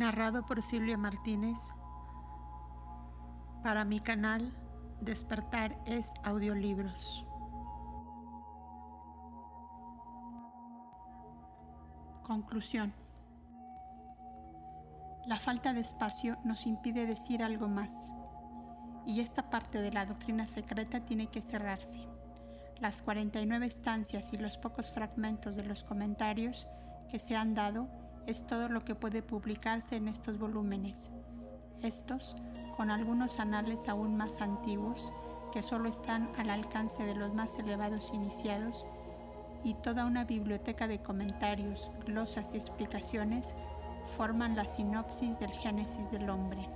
Narrado por Silvia Martínez para mi canal Despertar es Audiolibros. Conclusión. La falta de espacio nos impide decir algo más y esta parte de la doctrina secreta tiene que cerrarse. Las 49 estancias y los pocos fragmentos de los comentarios que se han dado es todo lo que puede publicarse en estos volúmenes. Estos, con algunos anales aún más antiguos, que solo están al alcance de los más elevados iniciados, y toda una biblioteca de comentarios, glosas y explicaciones forman la sinopsis del Génesis del hombre.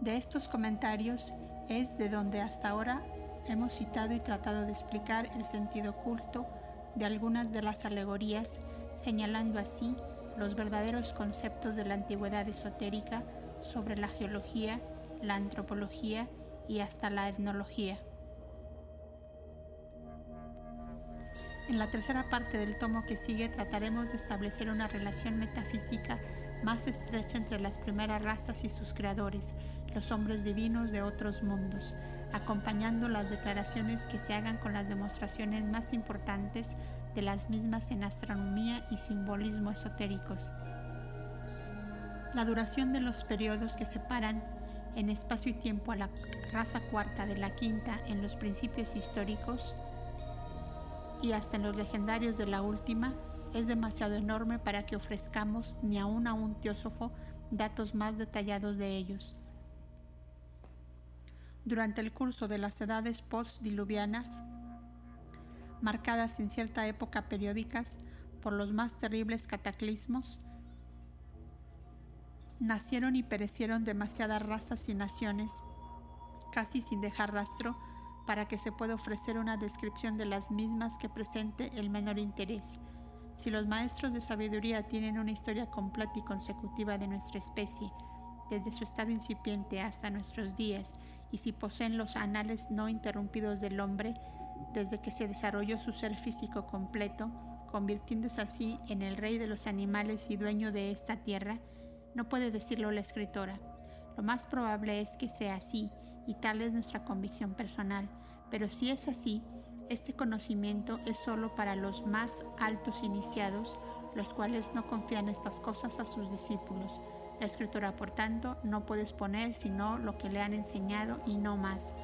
De estos comentarios es de donde hasta ahora hemos citado y tratado de explicar el sentido oculto de algunas de las alegorías, señalando así los verdaderos conceptos de la antigüedad esotérica sobre la geología, la antropología y hasta la etnología. En la tercera parte del tomo que sigue trataremos de establecer una relación metafísica más estrecha entre las primeras razas y sus creadores, los hombres divinos de otros mundos, acompañando las declaraciones que se hagan con las demostraciones más importantes de las mismas en astronomía y simbolismo esotéricos. La duración de los periodos que separan en espacio y tiempo a la raza cuarta de la quinta en los principios históricos y hasta en los legendarios de la última es demasiado enorme para que ofrezcamos ni aun a un teósofo datos más detallados de ellos. Durante el curso de las edades postdiluvianas, marcadas en cierta época periódicas por los más terribles cataclismos, nacieron y perecieron demasiadas razas y naciones, casi sin dejar rastro para que se pueda ofrecer una descripción de las mismas que presente el menor interés. Si los maestros de sabiduría tienen una historia completa y consecutiva de nuestra especie, desde su estado incipiente hasta nuestros días, y si poseen los anales no interrumpidos del hombre, desde que se desarrolló su ser físico completo, convirtiéndose así en el rey de los animales y dueño de esta tierra, no puede decirlo la escritora. Lo más probable es que sea así, y tal es nuestra convicción personal, pero si es así, este conocimiento es solo para los más altos iniciados, los cuales no confían estas cosas a sus discípulos. La escritora, por tanto, no puede exponer sino lo que le han enseñado y no más.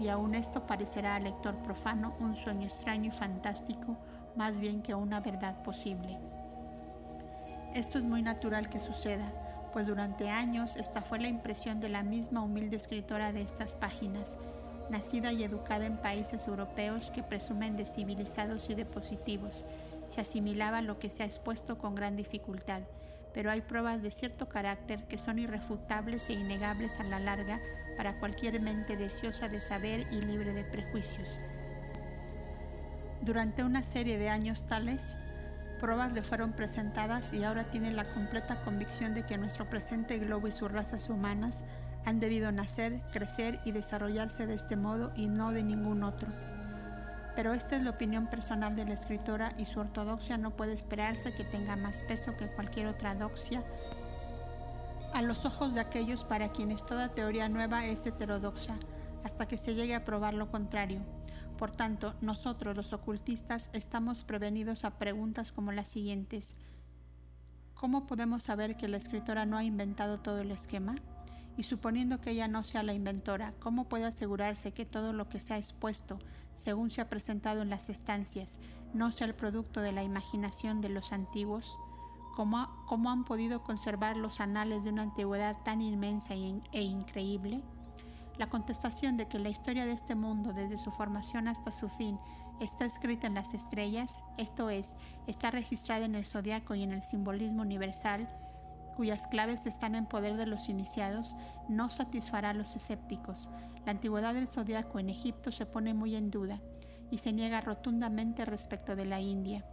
Y aún esto parecerá al lector profano un sueño extraño y fantástico, más bien que una verdad posible. Esto es muy natural que suceda, pues durante años esta fue la impresión de la misma humilde escritora de estas páginas, nacida y educada en países europeos que presumen de civilizados y de positivos. Se asimilaba lo que se ha expuesto con gran dificultad, pero hay pruebas de cierto carácter que son irrefutables e innegables a la larga para cualquier mente deseosa de saber y libre de prejuicios. Durante una serie de años tales, pruebas le fueron presentadas y ahora tiene la completa convicción de que nuestro presente globo y sus razas humanas han debido nacer, crecer y desarrollarse de este modo y no de ningún otro. Pero esta es la opinión personal de la escritora y su ortodoxia no puede esperarse que tenga más peso que cualquier otra doxia a los ojos de aquellos para quienes toda teoría nueva es heterodoxa, hasta que se llegue a probar lo contrario. Por tanto, nosotros los ocultistas estamos prevenidos a preguntas como las siguientes. ¿Cómo podemos saber que la escritora no ha inventado todo el esquema? Y suponiendo que ella no sea la inventora, ¿cómo puede asegurarse que todo lo que se ha expuesto, según se ha presentado en las estancias, no sea el producto de la imaginación de los antiguos? ¿Cómo, han podido conservar los anales de una antigüedad tan inmensa e increíble? La contestación de que la historia de este mundo, desde su formación hasta su fin, está escrita en las estrellas, esto es, está registrada en el zodiaco y en el simbolismo universal, cuyas claves están en poder de los iniciados, no satisfará a los escépticos. La antigüedad del zodiaco en Egipto se pone muy en duda y se niega rotundamente respecto de la India.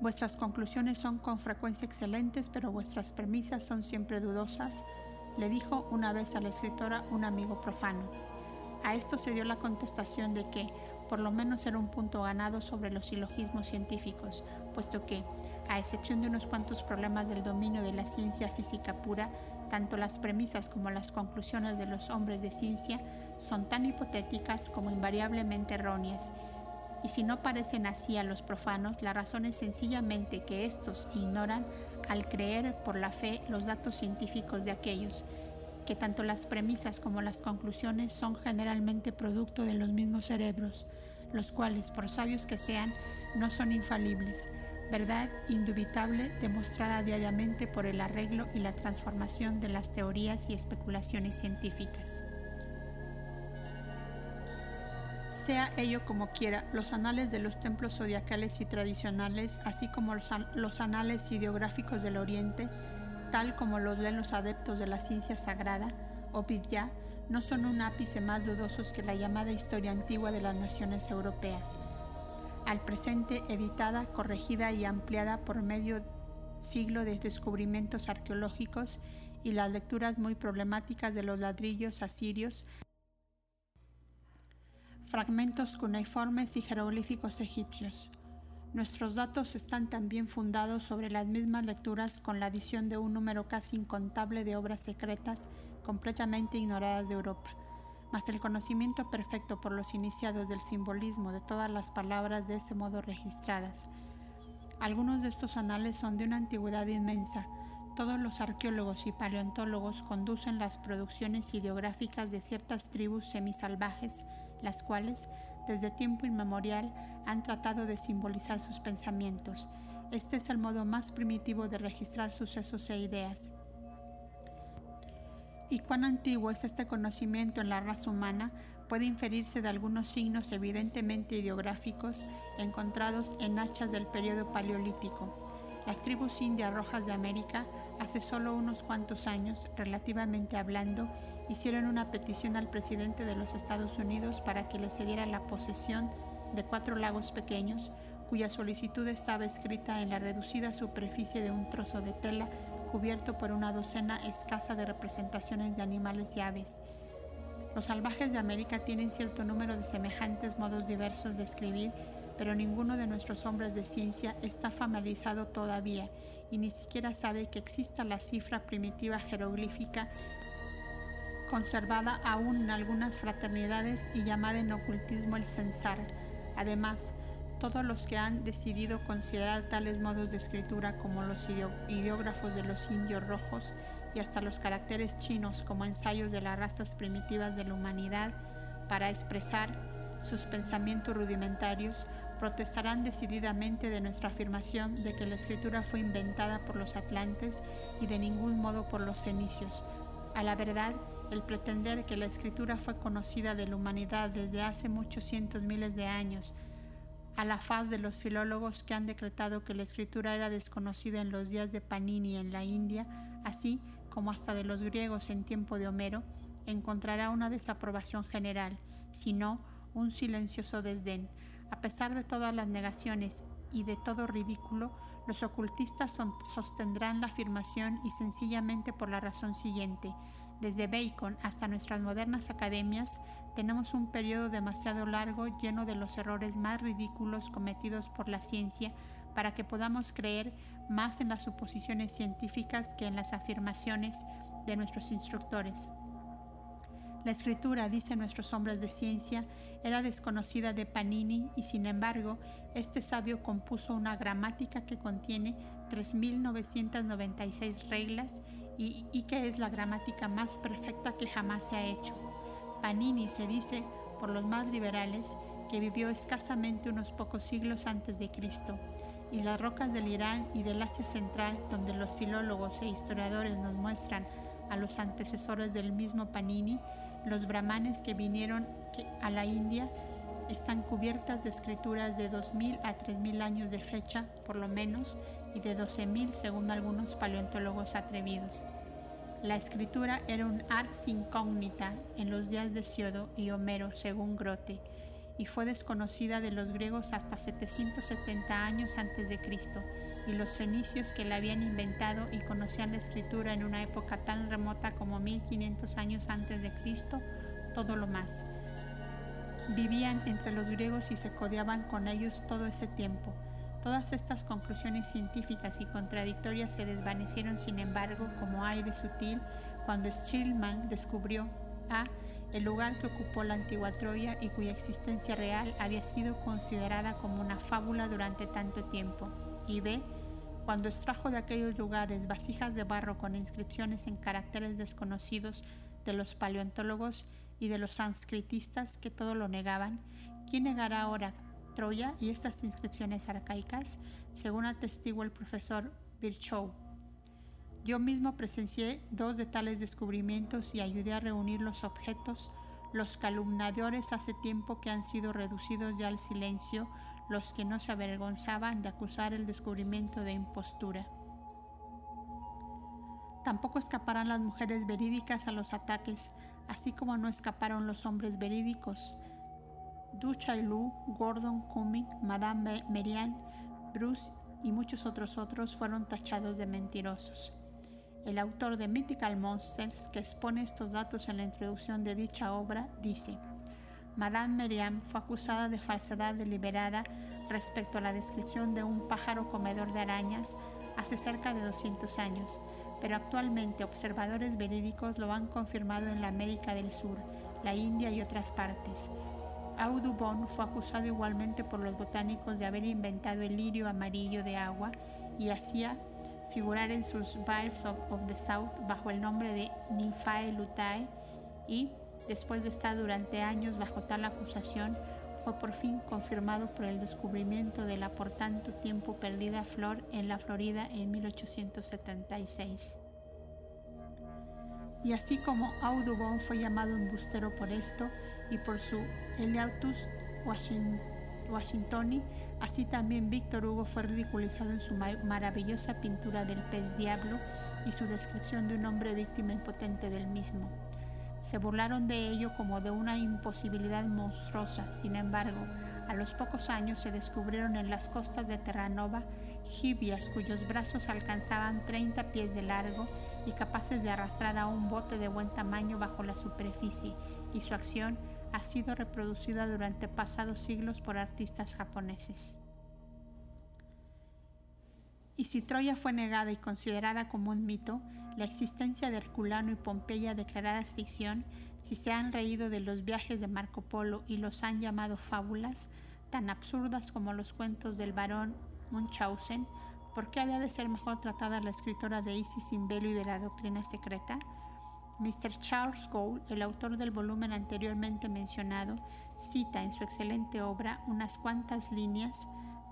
Vuestras conclusiones son con frecuencia excelentes, pero vuestras premisas son siempre dudosas le dijo una vez a la escritora un amigo profano. A esto se dio la contestación de que, por lo menos era un punto ganado sobre los silogismos científicos, puesto que, A excepción de unos cuantos problemas del dominio de la ciencia física pura, tanto las premisas como las conclusiones de los hombres de ciencia son tan hipotéticas como invariablemente erróneas. Y si no parecen así a los profanos, la razón es sencillamente que éstos ignoran al creer por la fe los datos científicos de aquellos, que tanto las premisas como las conclusiones son generalmente producto de los mismos cerebros, los cuales, por sabios que sean, no son infalibles, verdad indubitable demostrada diariamente por el arreglo y la transformación de las teorías y especulaciones científicas. Sea ello como quiera, los anales de los templos zodiacales y tradicionales, así como los, anales ideográficos del Oriente, tal como los leen los adeptos de la ciencia sagrada, o Vidya, no son un ápice más dudosos que la llamada historia antigua de las naciones europeas, al presente editada, corregida y ampliada por medio siglo de descubrimientos arqueológicos y las lecturas muy problemáticas de los ladrillos asirios fragmentos cuneiformes y jeroglíficos egipcios. Nuestros datos están también fundados sobre las mismas lecturas con la adición de un número casi incontable de obras secretas completamente ignoradas de Europa, mas el conocimiento perfecto por los iniciados del simbolismo de todas las palabras de ese modo registradas. Algunos de estos anales son de una antigüedad inmensa. Todos los arqueólogos y paleontólogos conducen las producciones ideográficas de ciertas tribus semisalvajes las cuales desde tiempo inmemorial han tratado de simbolizar sus pensamientos. Este es el modo más primitivo de registrar sucesos e ideas. ¿Y cuán antiguo es este conocimiento en la raza humana? Puede inferirse de algunos signos evidentemente ideográficos encontrados en hachas del periodo paleolítico. Las tribus indias rojas de América, hace solo unos cuantos años, relativamente hablando, hicieron una petición al presidente de los Estados Unidos para que le cediera la posesión de cuatro lagos pequeños, cuya solicitud estaba escrita en la reducida superficie de un trozo de tela cubierto por una docena escasa de representaciones de animales y aves. Los salvajes de América tienen cierto número de semejantes modos diversos de escribir, pero ninguno de nuestros hombres de ciencia está familiarizado todavía y ni siquiera sabe que exista la cifra primitiva jeroglífica conservada aún en algunas fraternidades y llamada en ocultismo el censar. Además, todos los que han decidido considerar tales modos de escritura como los ideógrafos de los indios rojos y hasta los caracteres chinos como ensayos de las razas primitivas de la humanidad para expresar sus pensamientos rudimentarios, protestarán decididamente de nuestra afirmación de que la escritura fue inventada por los atlantes y de ningún modo por los fenicios. A la verdad, el pretender que la escritura fue conocida de la humanidad desde hace muchos cientos miles de años, a la faz de los filólogos que han decretado que la escritura era desconocida en los días de Panini en la India, así como hasta de los griegos en tiempo de Homero, encontrará una desaprobación general, sino un silencioso desdén. A pesar de todas las negaciones y de todo ridículo, los ocultistas sostendrán la afirmación y sencillamente por la razón siguiente. Desde Bacon hasta nuestras modernas academias tenemos un periodo demasiado largo lleno de los errores más ridículos cometidos por la ciencia para que podamos creer más en las suposiciones científicas que en las afirmaciones de nuestros instructores. La escritura, dicen nuestros hombres de ciencia, era desconocida de Panini y sin embargo, este sabio compuso una gramática que contiene 3.996 reglas y, que es la gramática más perfecta que jamás se ha hecho. Panini se dice, por los más liberales, que vivió escasamente unos pocos siglos antes de Cristo, y las rocas del Irán y del Asia Central, donde los filólogos e historiadores nos muestran a los antecesores del mismo Panini, los brahmanes que vinieron a la India, están cubiertas de escrituras de 2.000 a 3.000 años de fecha, por lo menos, y de 12.000 según algunos paleontólogos atrevidos. La escritura era un ars incógnita en los días de Siodo y Homero, según Grote, y fue desconocida de los griegos hasta 770 años antes de Cristo, y los fenicios que la habían inventado y conocían la escritura en una época tan remota como 1500 años antes de Cristo, todo lo más. Vivían entre los griegos y se codeaban con ellos todo ese tiempo Todas estas conclusiones científicas y contradictorias se desvanecieron, sin embargo, como aire sutil cuando Schillmann descubrió a el lugar que ocupó la antigua Troya y cuya existencia real había sido considerada como una fábula durante tanto tiempo, y b cuando extrajo de aquellos lugares vasijas de barro con inscripciones en caracteres desconocidos de los paleontólogos y de los sanscritistas que todo lo negaban, ¿quién negará ahora Troya y estas inscripciones arcaicas? Según atestigua el profesor Virchow. Yo mismo presencié dos de tales descubrimientos y ayudé a reunir los objetos. Los calumniadores hace tiempo que han sido reducidos ya al silencio, los que no se avergonzaban de acusar el descubrimiento de impostura. Tampoco escaparán las mujeres verídicas a los ataques, así como no escaparon los hombres verídicos. Du Lu, Gordon Cumming, Madame Merian, Bruce y muchos otros otros fueron tachados de mentirosos. El autor de Mythical Monsters, que expone estos datos en la introducción de dicha obra, dice, Madame Meriam fue acusada de falsedad deliberada respecto a la descripción de un pájaro comedor de arañas hace cerca de 200 años, pero actualmente observadores verídicos lo han confirmado en la América del Sur, la India y otras partes. Audubon fue acusado igualmente por los botánicos de haber inventado el lirio amarillo de agua y hacía figurar en sus Vibes of, the South bajo el nombre de Nymphae Lutae y, después de estar durante años bajo tal acusación, fue por fin confirmado por el descubrimiento de la por tanto tiempo perdida flor en la Florida en 1876. Y así como Audubon fue llamado embustero por esto y por su Eliautus Washingtoni, Así también Víctor Hugo fue ridiculizado en su maravillosa pintura del pez diablo y su descripción de un hombre víctima impotente del mismo. Se burlaron de ello como de una imposibilidad monstruosa. Sin embargo, a los pocos años se descubrieron en las costas de Terranova jibias cuyos brazos alcanzaban 30 pies de largo y capaces de arrastrar a un bote de buen tamaño bajo la superficie, y su acción ha sido reproducida durante pasados siglos por artistas japoneses. Y si Troya fue negada y considerada como un mito, la existencia de Herculano y Pompeya declaradas ficción, si se han reído de los viajes de Marco Polo y los han llamado fábulas, tan absurdas como los cuentos del barón Munchausen, ¿por qué había de ser mejor tratada la escritora de Isis sin velo y de la doctrina secreta? Mr. Charles Gould, el autor del volumen anteriormente mencionado, cita en su excelente obra unas cuantas líneas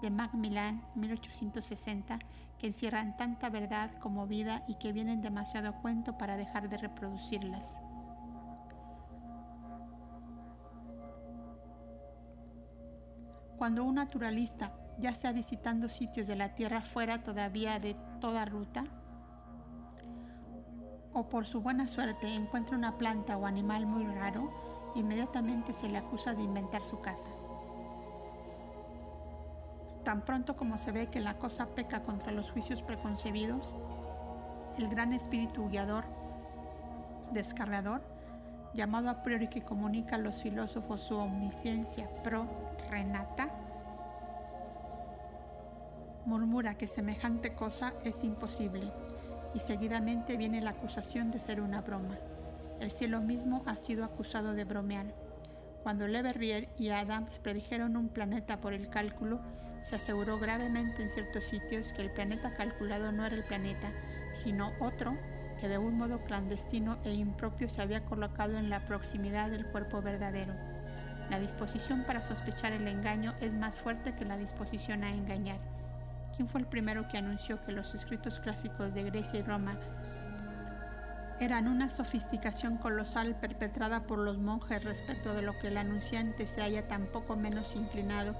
de Macmillan 1860 que encierran tanta verdad como vida y que vienen demasiado a cuento para dejar de reproducirlas. Cuando un naturalista, ya sea visitando sitios de la Tierra fuera todavía de toda ruta, o por su buena suerte encuentra una planta o animal muy raro, inmediatamente se le acusa de inventar su casa. Tan pronto como se ve que la cosa peca contra los juicios preconcebidos, el gran espíritu guiador, descargador, llamado a priori que comunica a los filósofos su omnisciencia pro renata, murmura que semejante cosa es imposible y seguidamente viene la acusación de ser una broma. El cielo mismo ha sido acusado de bromear. Cuando Le Verrier y Adams predijeron un planeta por el cálculo, se aseguró gravemente en ciertos sitios que el planeta calculado no era el planeta, sino otro que de un modo clandestino e impropio se había colocado en la proximidad del cuerpo verdadero. La disposición para sospechar el engaño es más fuerte que la disposición a engañar. ¿Quién fue el primero que anunció que los escritos clásicos de Grecia y Roma eran una sofisticación colosal perpetrada por los monjes respecto de lo que el anunciante se haya tan poco menos inclinado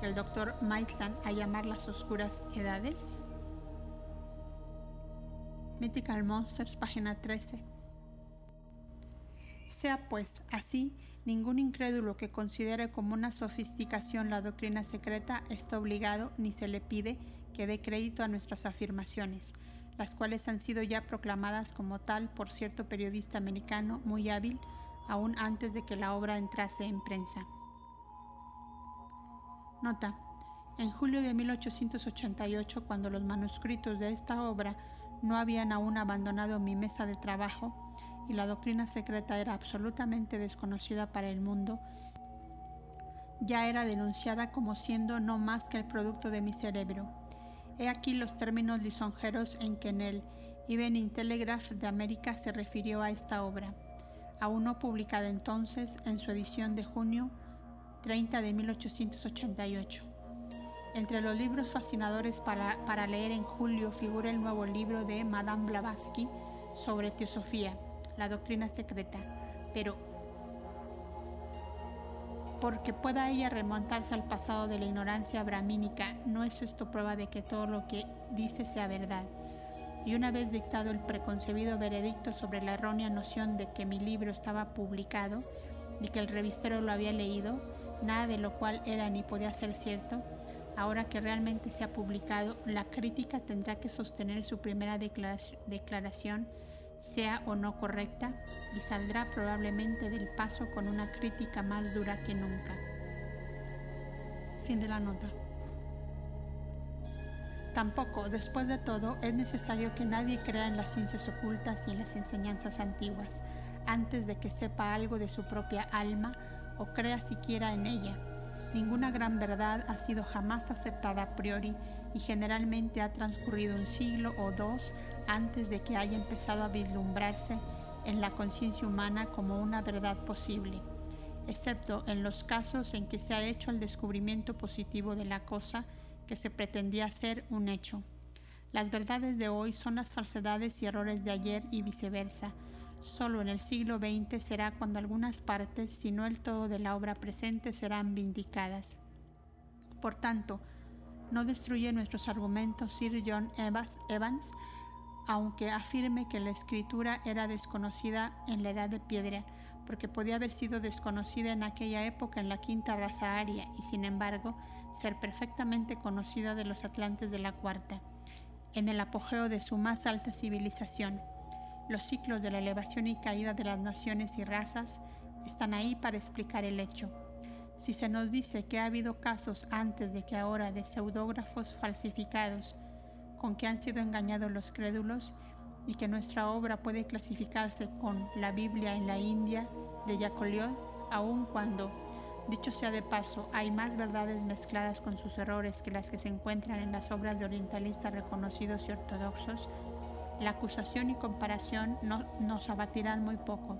que el doctor Maitland a llamar las oscuras edades? Mythical Monsters, página 13. Sea pues así, Ningún incrédulo que considere como una sofisticación la doctrina secreta está obligado ni se le pide que dé crédito a nuestras afirmaciones, las cuales han sido ya proclamadas como tal por cierto periodista americano muy hábil aún antes de que la obra entrase en prensa. Nota. En julio de 1888, cuando los manuscritos de esta obra no habían aún abandonado mi mesa de trabajo y la doctrina secreta era absolutamente desconocida para el mundo, ya era denunciada como siendo no más que el producto de mi cerebro. He aquí los términos lisonjeros en que en el Evening Telegraph de América se refirió a esta obra, aún no publicada entonces en su edición de junio 30 de 1888. Entre los libros fascinadores para, para leer en julio figura el nuevo libro de Madame Blavatsky sobre teosofía, la doctrina secreta, pero porque pueda ella remontarse al pasado de la ignorancia brahmínica, no es esto prueba de que todo lo que dice sea verdad. Y una vez dictado el preconcebido veredicto sobre la errónea noción de que mi libro estaba publicado y que el revistero lo había leído, nada de lo cual era ni podía ser cierto, Ahora que realmente se ha publicado, la crítica tendrá que sostener su primera declaración, sea o no correcta, y saldrá probablemente del paso con una crítica más dura que nunca. Fin de la nota. Tampoco, después de todo, es necesario que nadie crea en las ciencias ocultas y en las enseñanzas antiguas, antes de que sepa algo de su propia alma o crea siquiera en ella Ninguna gran verdad ha sido jamás aceptada a priori y generalmente ha transcurrido un siglo o dos antes de que haya empezado a vislumbrarse en la conciencia humana como una verdad posible, excepto en los casos en que se ha hecho el descubrimiento positivo de la cosa que se pretendía ser un hecho. Las verdades de hoy son las falsedades y errores de ayer y viceversa, Solo en el siglo XX será cuando algunas partes, si no el todo de la obra presente, serán vindicadas. Por tanto, no destruye nuestros argumentos Sir John Evans, aunque afirme que la escritura era desconocida en la edad de piedra, porque podía haber sido desconocida en aquella época en la quinta raza aria y sin embargo ser perfectamente conocida de los atlantes de la cuarta, en el apogeo de su más alta civilización. Los ciclos de la elevación y caída de las naciones y razas están ahí para explicar el hecho. Si se nos dice que ha habido casos antes de que ahora de pseudógrafos falsificados con que han sido engañados los crédulos y que nuestra obra puede clasificarse con la Biblia en la India de Jacoliot, aun cuando, dicho sea de paso, hay más verdades mezcladas con sus errores que las que se encuentran en las obras de orientalistas reconocidos y ortodoxos, la acusación y comparación no, nos abatirán muy poco.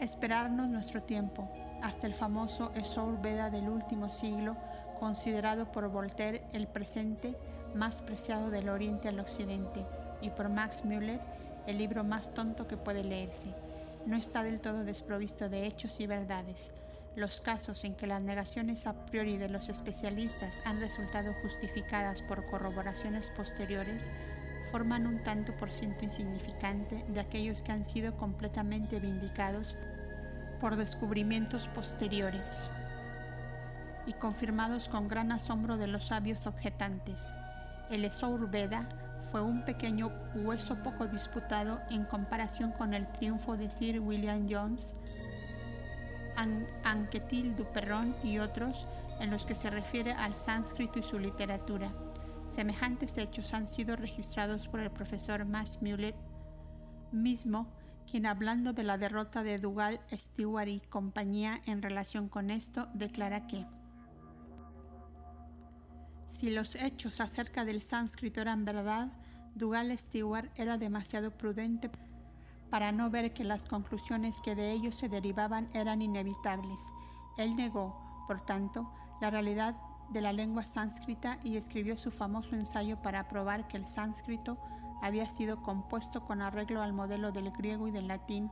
Esperarnos nuestro tiempo, hasta el famoso Esour Veda del último siglo, considerado por Voltaire el presente más preciado del Oriente al Occidente, y por Max Müller el libro más tonto que puede leerse. No está del todo desprovisto de hechos y verdades. Los casos en que las negaciones a priori de los especialistas han resultado justificadas por corroboraciones posteriores forman un tanto por ciento insignificante de aquellos que han sido completamente vindicados por descubrimientos posteriores y confirmados con gran asombro de los sabios objetantes. El Esour Veda fue un pequeño hueso poco disputado en comparación con el triunfo de Sir William Jones, Anquetil Duperron y otros en los que se refiere al sánscrito y su literatura. Semejantes hechos han sido registrados por el profesor Max Müller mismo, quien hablando de la derrota de Dougal, Stewart y compañía en relación con esto, declara que si los hechos acerca del sánscrito eran verdad, Dougal Stewart era demasiado prudente para no ver que las conclusiones que de ellos se derivaban eran inevitables. Él negó, por tanto, la realidad de la lengua sánscrita y escribió su famoso ensayo para probar que el sánscrito había sido compuesto con arreglo al modelo del griego y del latín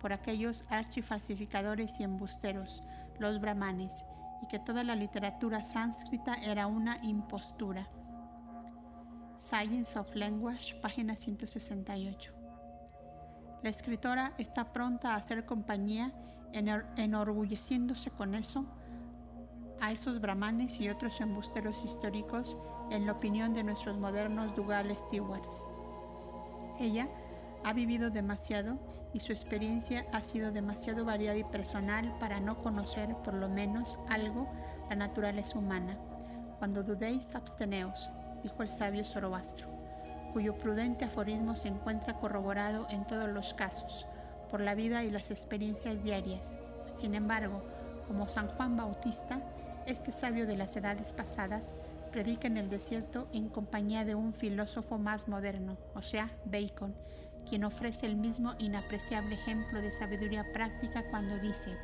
por aquellos archifalsificadores y embusteros, los brahmanes, y que toda la literatura sánscrita era una impostura. Science of Language, página 168. La escritora está pronta a hacer compañía, enorgulleciéndose con eso, a esos brahmanes y otros embusteros históricos en la opinión de nuestros modernos Dougal Stewarts. Ella ha vivido demasiado y su experiencia ha sido demasiado variada y personal para no conocer por lo menos algo la naturaleza humana. Cuando dudéis, absteneos, dijo el sabio Zoroastro, cuyo prudente aforismo se encuentra corroborado en todos los casos, por la vida y las experiencias diarias. Sin embargo, como San Juan Bautista, este sabio de las edades pasadas predica en el desierto en compañía de un filósofo más moderno, o sea, Bacon, quien ofrece el mismo inapreciable ejemplo de sabiduría práctica cuando dice,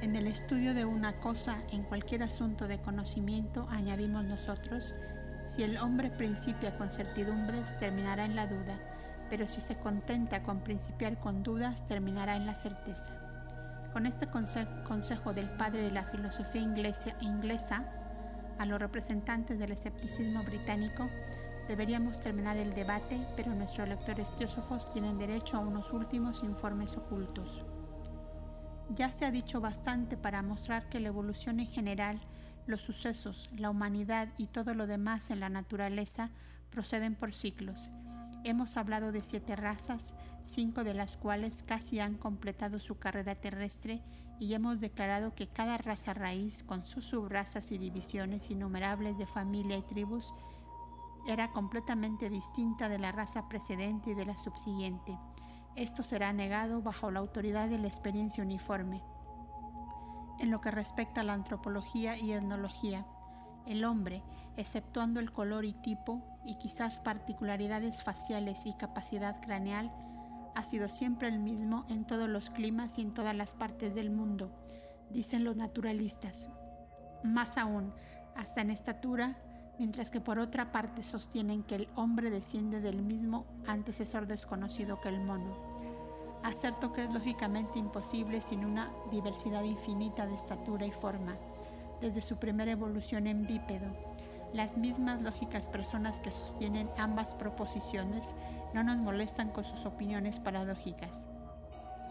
en el estudio de una cosa, en cualquier asunto de conocimiento, añadimos nosotros, si el hombre principia con certidumbres, terminará en la duda, pero si se contenta con principiar con dudas, terminará en la certeza. Con este consejo del padre de la filosofía inglesa, inglesa a los representantes del escepticismo británico, deberíamos terminar el debate, pero nuestros lectores teósofos tienen derecho a unos últimos informes ocultos. Ya se ha dicho bastante para mostrar que la evolución en general, los sucesos, la humanidad y todo lo demás en la naturaleza proceden por ciclos. Hemos hablado de siete razas, cinco de las cuales casi han completado su carrera terrestre y hemos declarado que cada raza raíz, con sus subrazas y divisiones innumerables de familia y tribus, era completamente distinta de la raza precedente y de la subsiguiente. Esto será negado bajo la autoridad de la experiencia uniforme. En lo que respecta a la antropología y etnología, el hombre, exceptuando el color y tipo, y quizás particularidades faciales y capacidad craneal, ha sido siempre el mismo en todos los climas y en todas las partes del mundo, dicen los naturalistas. Más aún, hasta en estatura, mientras que por otra parte sostienen que el hombre desciende del mismo antecesor desconocido que el mono. Acerto que es lógicamente imposible sin una diversidad infinita de estatura y forma, desde su primera evolución en bípedo. Las mismas lógicas personas que sostienen ambas proposiciones no nos molestan con sus opiniones paradójicas.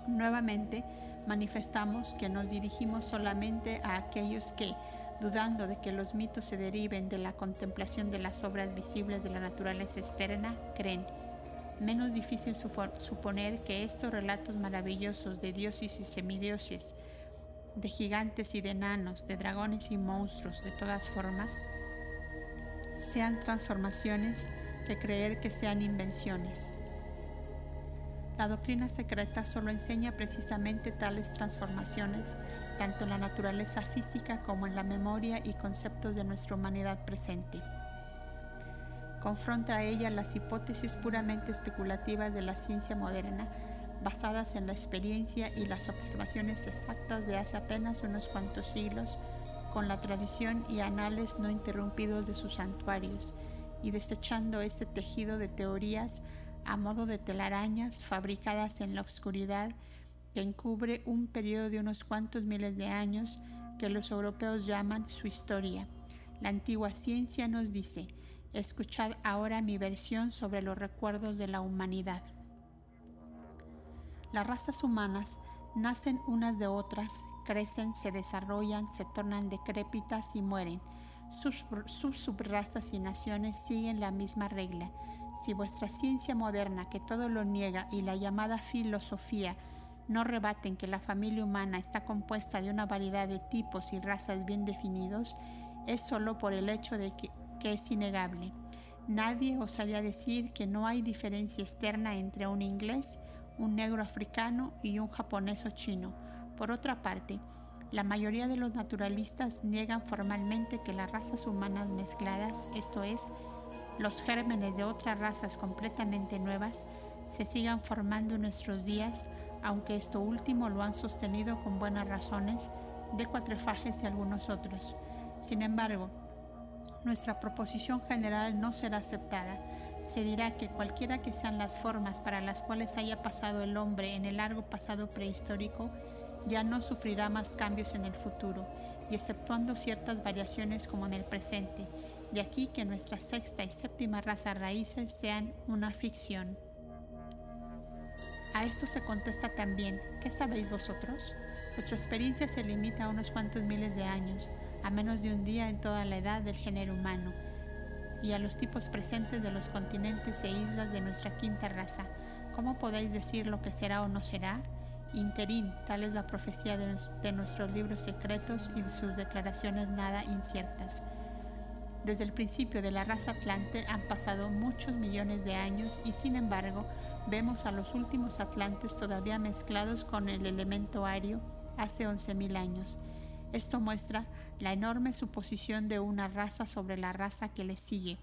Nuevamente, manifestamos que nos dirigimos solamente a aquellos que, dudando de que los mitos se deriven de la contemplación de las obras visibles de la naturaleza externa, creen. Menos difícil suponer que estos relatos maravillosos de dioses y semidioses, de gigantes y de enanos, de dragones y monstruos de todas formas, sean transformaciones que creer que sean invenciones. La doctrina secreta solo enseña precisamente tales transformaciones, tanto en la naturaleza física como en la memoria y conceptos de nuestra humanidad presente. Confronta a ella las hipótesis puramente especulativas de la ciencia moderna, basadas en la experiencia y las observaciones exactas de hace apenas unos cuantos siglos, con la tradición y anales no interrumpidos de sus santuarios, y desechando ese tejido de teorías a modo de telarañas fabricadas en la oscuridad que encubre un periodo de unos cuantos miles de años que los europeos llaman su historia. La antigua ciencia nos dice, escuchad ahora mi versión sobre los recuerdos de la humanidad. Las razas humanas nacen unas de otras, crecen, se desarrollan, se tornan decrépitas y mueren. Sus, sus subrazas y naciones siguen la misma regla si vuestra ciencia moderna, que todo lo niega, y la llamada filosofía no rebaten que la familia humana está compuesta de una variedad de tipos y razas bien definidos, es solo por el hecho de que, que es innegable. Nadie osaría decir que no hay diferencia externa entre un inglés, un negro africano y un japonés o chino. Por otra parte, la mayoría de los naturalistas niegan formalmente que las razas humanas mezcladas, esto es, los gérmenes de otras razas completamente nuevas se sigan formando en nuestros días, aunque esto último lo han sostenido con buenas razones de Cuatrefajes y algunos otros. Sin embargo, nuestra proposición general no será aceptada. Se dirá que cualquiera que sean las formas para las cuales haya pasado el hombre en el largo pasado prehistórico, ya no sufrirá más cambios en el futuro, y exceptuando ciertas variaciones como en el presente, de aquí que nuestra sexta y séptima raza raíces sean una ficción. A esto se contesta también, ¿qué sabéis vosotros? Vuestra experiencia se limita a unos cuantos miles de años, a menos de un día en toda la edad del género humano, y a los tipos presentes de los continentes e islas de nuestra quinta raza. ¿Cómo podéis decir lo que será o no será? Interín, tal es la profecía de, nuestros libros secretos y sus declaraciones nada inciertas. Desde el principio de la raza Atlante han pasado muchos millones de años y sin embargo vemos a los últimos Atlantes todavía mezclados con el elemento ario hace 11.000 años. Esto muestra la enorme suposición de una raza sobre la raza que le sigue,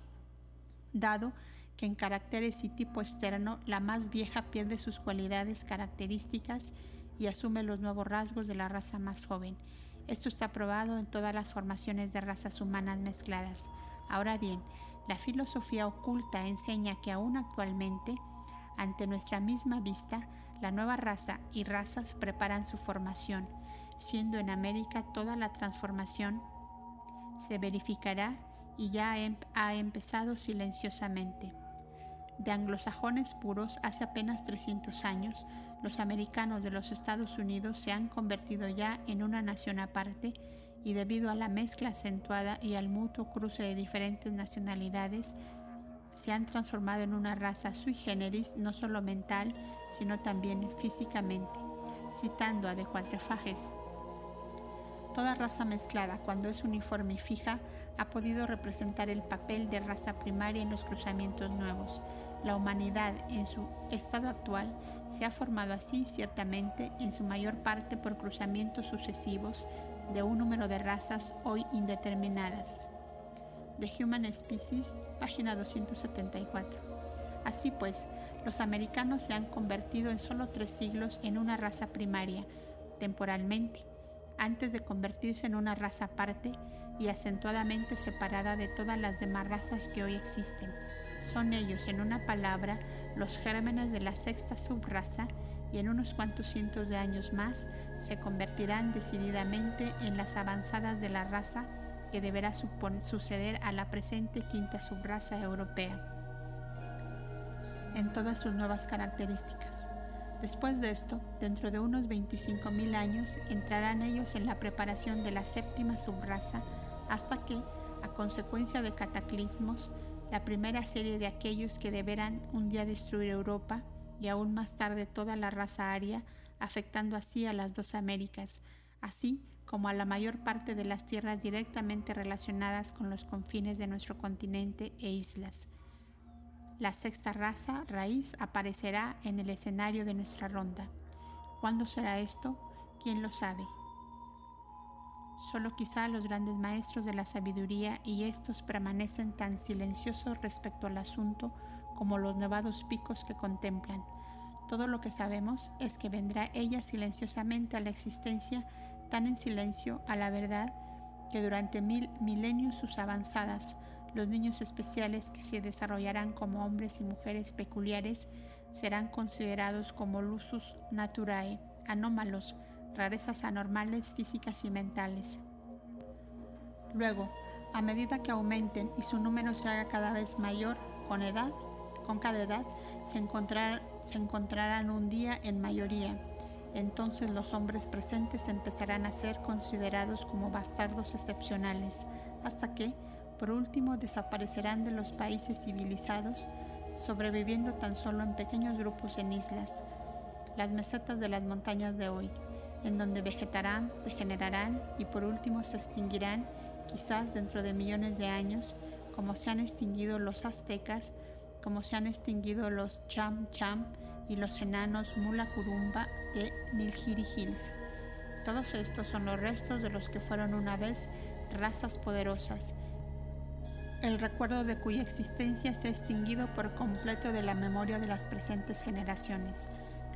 dado que en caracteres y tipo externo la más vieja pierde sus cualidades características y asume los nuevos rasgos de la raza más joven. Esto está probado en todas las formaciones de razas humanas mezcladas. Ahora bien, la filosofía oculta enseña que aún actualmente, ante nuestra misma vista, la nueva raza y razas preparan su formación, siendo en América toda la transformación se verificará y ya ha empezado silenciosamente. De anglosajones puros hace apenas 300 años, los americanos de los Estados Unidos se han convertido ya en una nación aparte y debido a la mezcla acentuada y al mutuo cruce de diferentes nacionalidades, se han transformado en una raza sui generis no solo mental, sino también físicamente. Citando a de Quatrefages, toda raza mezclada, cuando es uniforme y fija, ha podido representar el papel de raza primaria en los cruzamientos nuevos. La humanidad en su estado actual se ha formado así ciertamente en su mayor parte por cruzamientos sucesivos de un número de razas hoy indeterminadas. The Human Species, página 274. Así pues, los americanos se han convertido en solo tres siglos en una raza primaria, temporalmente, antes de convertirse en una raza aparte y acentuadamente separada de todas las demás razas que hoy existen. Son ellos, en una palabra, los gérmenes de la sexta subraza y en unos cuantos cientos de años más se convertirán decididamente en las avanzadas de la raza que deberá suceder a la presente quinta subraza europea en todas sus nuevas características. Después de esto, dentro de unos 25.000 años, entrarán ellos en la preparación de la séptima subraza hasta que, a consecuencia de cataclismos, la primera serie de aquellos que deberán un día destruir Europa y aún más tarde toda la raza aria, afectando así a las dos Américas, así como a la mayor parte de las tierras directamente relacionadas con los confines de nuestro continente e islas. La sexta raza raíz aparecerá en el escenario de nuestra ronda. ¿Cuándo será esto? ¿Quién lo sabe? Solo quizá los grandes maestros de la sabiduría y estos permanecen tan silenciosos respecto al asunto como los nevados picos que contemplan. Todo lo que sabemos es que vendrá ella silenciosamente a la existencia, tan en silencio a la verdad, que durante mil milenios sus avanzadas, los niños especiales que se desarrollarán como hombres y mujeres peculiares, serán considerados como lusus naturae, anómalos, rarezas anormales físicas y mentales. Luego, a medida que aumenten y su número se haga cada vez mayor con edad, con cada edad, se, se encontrarán un día en mayoría. Entonces los hombres presentes empezarán a ser considerados como bastardos excepcionales, hasta que, por último, desaparecerán de los países civilizados, sobreviviendo tan solo en pequeños grupos en islas, las mesetas de las montañas de hoy en donde vegetarán, degenerarán y por último se extinguirán, quizás dentro de millones de años, como se han extinguido los aztecas, como se han extinguido los cham cham y los enanos mula curumba de Nilgiri Hills. Todos estos son los restos de los que fueron una vez razas poderosas, el recuerdo de cuya existencia se ha extinguido por completo de la memoria de las presentes generaciones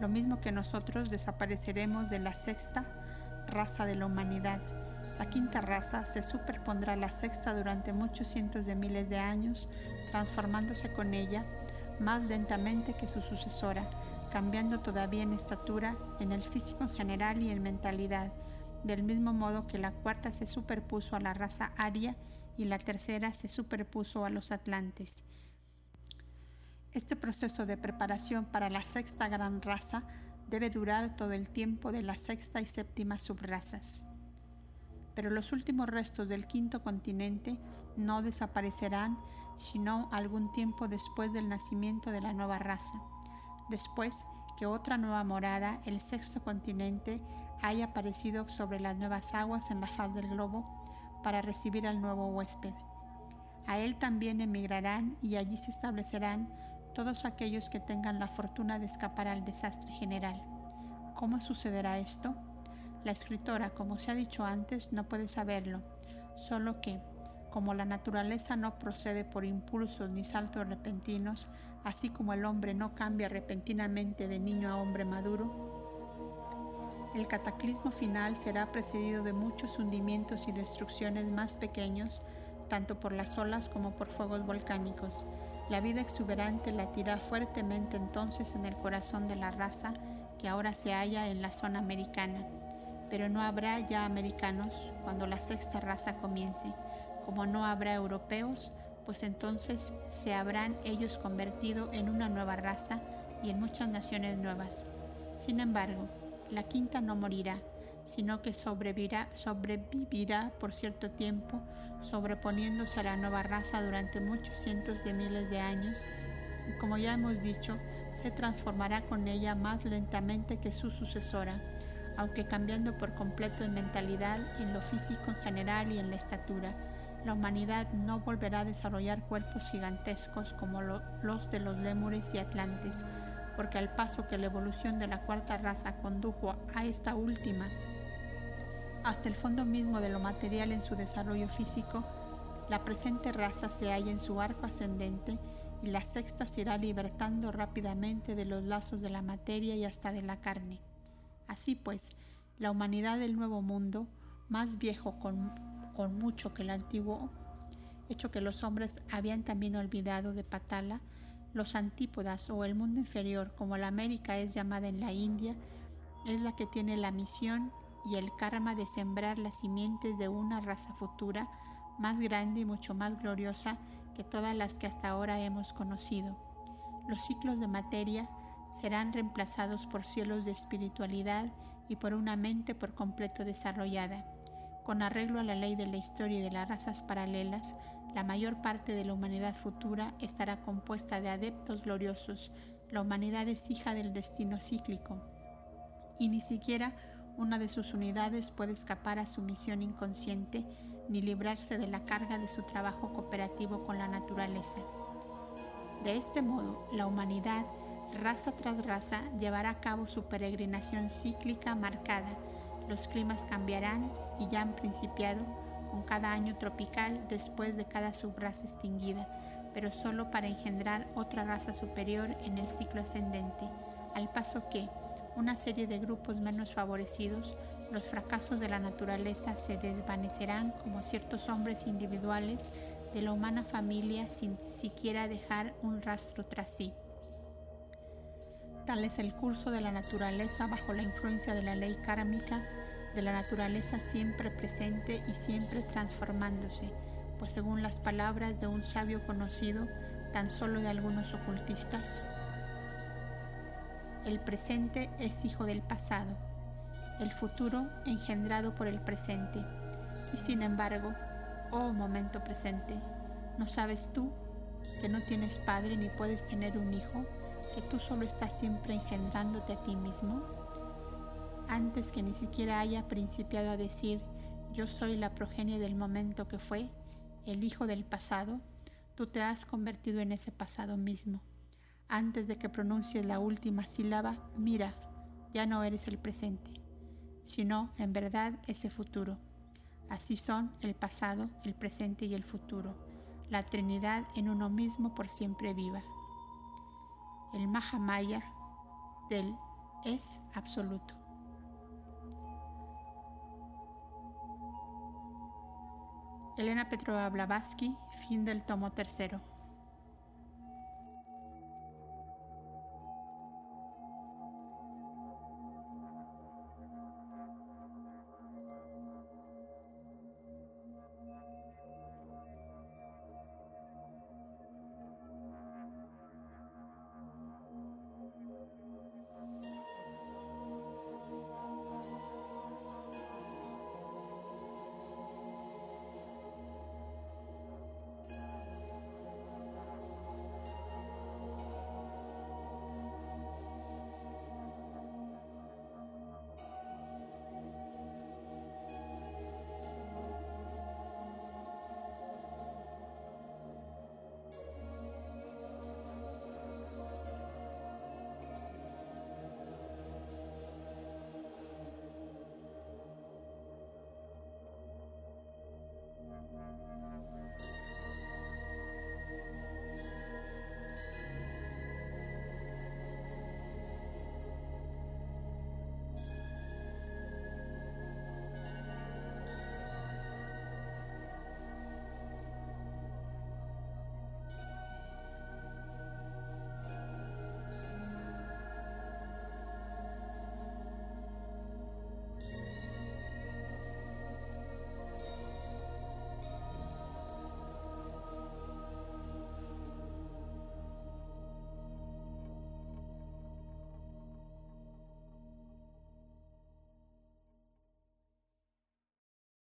lo mismo que nosotros desapareceremos de la sexta raza de la humanidad. La quinta raza se superpondrá a la sexta durante muchos cientos de miles de años, transformándose con ella más lentamente que su sucesora, cambiando todavía en estatura, en el físico en general y en mentalidad, del mismo modo que la cuarta se superpuso a la raza aria y la tercera se superpuso a los atlantes. Este proceso de preparación para la sexta gran raza debe durar todo el tiempo de la sexta y séptima subrazas. Pero los últimos restos del quinto continente no desaparecerán sino algún tiempo después del nacimiento de la nueva raza. Después, que otra nueva morada, el sexto continente, haya aparecido sobre las nuevas aguas en la faz del globo para recibir al nuevo huésped. A él también emigrarán y allí se establecerán todos aquellos que tengan la fortuna de escapar al desastre general. ¿Cómo sucederá esto? La escritora, como se ha dicho antes, no puede saberlo, solo que, como la naturaleza no procede por impulsos ni saltos repentinos, así como el hombre no cambia repentinamente de niño a hombre maduro, el cataclismo final será precedido de muchos hundimientos y destrucciones más pequeños, tanto por las olas como por fuegos volcánicos. La vida exuberante latirá fuertemente entonces en el corazón de la raza que ahora se halla en la zona americana. Pero no habrá ya americanos cuando la sexta raza comience. Como no habrá europeos, pues entonces se habrán ellos convertido en una nueva raza y en muchas naciones nuevas. Sin embargo, la quinta no morirá, sino que sobrevivirá, por cierto tiempo, sobreponiéndose a la nueva raza durante muchos cientos de miles de años, y como ya hemos dicho, se transformará con ella más lentamente que su sucesora, aunque cambiando por completo en mentalidad, en lo físico en general y en la estatura. La humanidad no volverá a desarrollar cuerpos gigantescos como los de los lémures y atlantes, porque al paso que la evolución de la cuarta raza condujo a esta última, hasta el fondo mismo de lo material en su desarrollo físico, la presente raza se halla en su arco ascendente y la sexta se irá libertando rápidamente de los lazos de la materia y hasta de la carne. Así pues, la humanidad del nuevo mundo, más viejo con, con mucho que el antiguo, hecho que los hombres habían también olvidado de Patala, los antípodas o el mundo inferior, como la América es llamada en la India, es la que tiene la misión y el karma de sembrar las simientes de una raza futura más grande y mucho más gloriosa que todas las que hasta ahora hemos conocido. Los ciclos de materia serán reemplazados por cielos de espiritualidad y por una mente por completo desarrollada. Con arreglo a la ley de la historia y de las razas paralelas, la mayor parte de la humanidad futura estará compuesta de adeptos gloriosos. La humanidad es hija del destino cíclico y ni siquiera una de sus unidades puede escapar a su misión inconsciente ni librarse de la carga de su trabajo cooperativo con la naturaleza. De este modo, la humanidad, raza tras raza, llevará a cabo su peregrinación cíclica marcada. Los climas cambiarán y ya han principiado con cada año tropical después de cada subraza extinguida, pero solo para engendrar otra raza superior en el ciclo ascendente, al paso que una serie de grupos menos favorecidos, los fracasos de la naturaleza se desvanecerán como ciertos hombres individuales de la humana familia sin siquiera dejar un rastro tras sí. Tal es el curso de la naturaleza bajo la influencia de la ley kármica de la naturaleza siempre presente y siempre transformándose, pues según las palabras de un sabio conocido, tan solo de algunos ocultistas, el presente es hijo del pasado, el futuro engendrado por el presente. Y sin embargo, oh momento presente, ¿no sabes tú que no tienes padre ni puedes tener un hijo, que tú solo estás siempre engendrándote a ti mismo? antes que ni siquiera haya principiado a decir yo soy la progenie del momento que fue, el hijo del pasado, tú te has convertido en ese pasado mismo. Antes de que pronuncies la última sílaba, mira, ya no eres el presente, sino en verdad ese futuro. Así son el pasado, el presente y el futuro, la Trinidad en uno mismo por siempre viva. El Mahamaya del es absoluto. Elena Petrova Blavatsky, fin del tomo tercero.